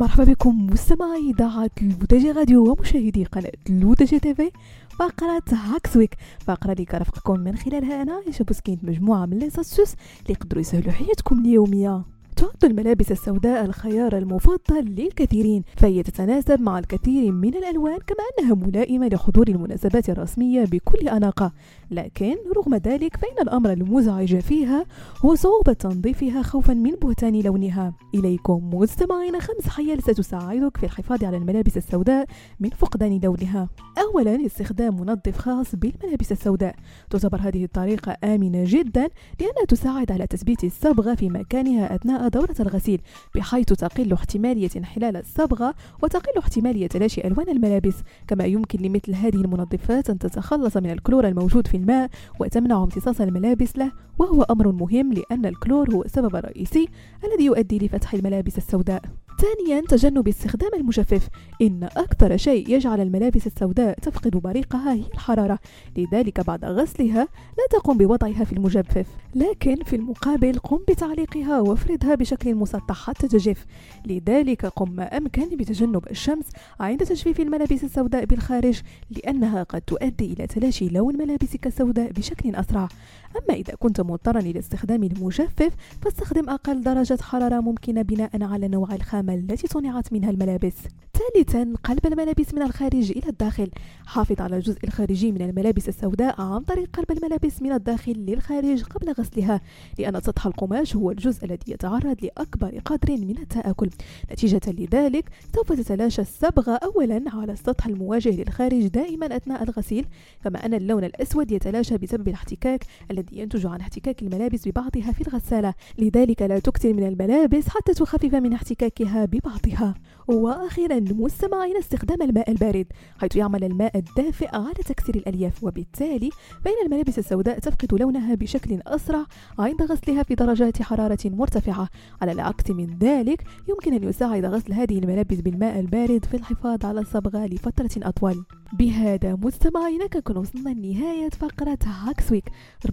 مرحبا بكم مستمعي إذاعة L'ODJ Radio ومشاهدي قناة L'ODJ TV فقرة Hacks Week فقرة اللي كرفقكم من خلالها أنا عايشة بوسكينت مجموعة من les astuces اللي يقدروا يسهلوا حياتكم اليومية. تعد الملابس السوداء الخيار المفضل للكثيرين فهي تتناسب مع الكثير من الألوان كما أنها ملائمة لحضور المناسبات الرسمية بكل أناقة. لكن رغم ذلك فإن الأمر المزعج فيها هو صعوبة تنظيفها خوفا من بهتان لونها. إليكم مستمعين خمس حيل ستساعدك في الحفاظ على الملابس السوداء من فقدان لونها. أولا استخدام منظف خاص بالملابس السوداء. تعتبر هذه الطريقة آمنة جدا لأنها تساعد على تثبيت الصبغة في مكانها أثناء دورة الغسيل بحيث تقل احتمالية انحلال الصبغة وتقل احتمالية تلاشي ألوان الملابس. كما يمكن لمثل هذه المنظفات أن تتخلص من الكلور الموجود في الماء وتمنع امتصاص الملابس له وهو أمر مهم لأن الكلور هو السبب الرئيسي الذي يؤدي لفتح الملابس السوداء. ثانيا تجنب استخدام المجفف. إن أكثر شيء يجعل الملابس السوداء تفقد بريقها هي الحرارة. لذلك بعد غسلها لا تقم بوضعها في المجفف. لكن في المقابل قم بتعليقها وافردها بشكل مسطح حتى تجف. لذلك قم ما أمكن بتجنب الشمس عند تجفيف الملابس السوداء بالخارج لأنها قد تؤدي إلى تلاشي لون ملابسك السوداء بشكل أسرع. أما إذا كنت مضطرا إلى استخدام المجفف فاستخدم أقل درجة حرارة ممكنة بناء على نوع الخامة التي صنعت منها الملابس. ثالثا قلب الملابس من الخارج إلى الداخل. حافظ على الجزء الخارجي من الملابس السوداء عن طريق قلب الملابس من الداخل للخارج قبل غسلها لأن سطح القماش هو الجزء الذي يتعرض لأكبر قدر من التآكل. نتيجة لذلك سوف تتلاشى الصبغة أولا على السطح المواجه للخارج دائما أثناء الغسيل كما أن اللون الأسود يتلاشى بسبب الاحتكاك الذي ينتج عن احتكاك الملابس ببعضها في الغسالة لذلك لا تكثر من الملابس حتى تخفف من احتكاكها ببعضها. وأخيرا مستمعين استخدام الماء البارد حيث يعمل الماء الدافئ على تكسير الألياف وبالتالي فإن الملابس السوداء تفقد لونها بشكل أسرع عند غسلها في درجات حرارة مرتفعة. على العكس من ذلك يمكن أن يساعد غسل هذه الملابس بالماء البارد في الحفاظ على الصبغة لفترة أطول. بهذا مستمعينا كنكون وصلنا لنهاية فقرة Hacks Week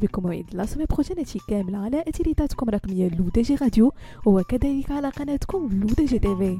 بكم موعد la semaine prochaine كامل على إذاعتكم الرقمية L'ODJ Radio وكذلك على قناتكم L'ODJ TV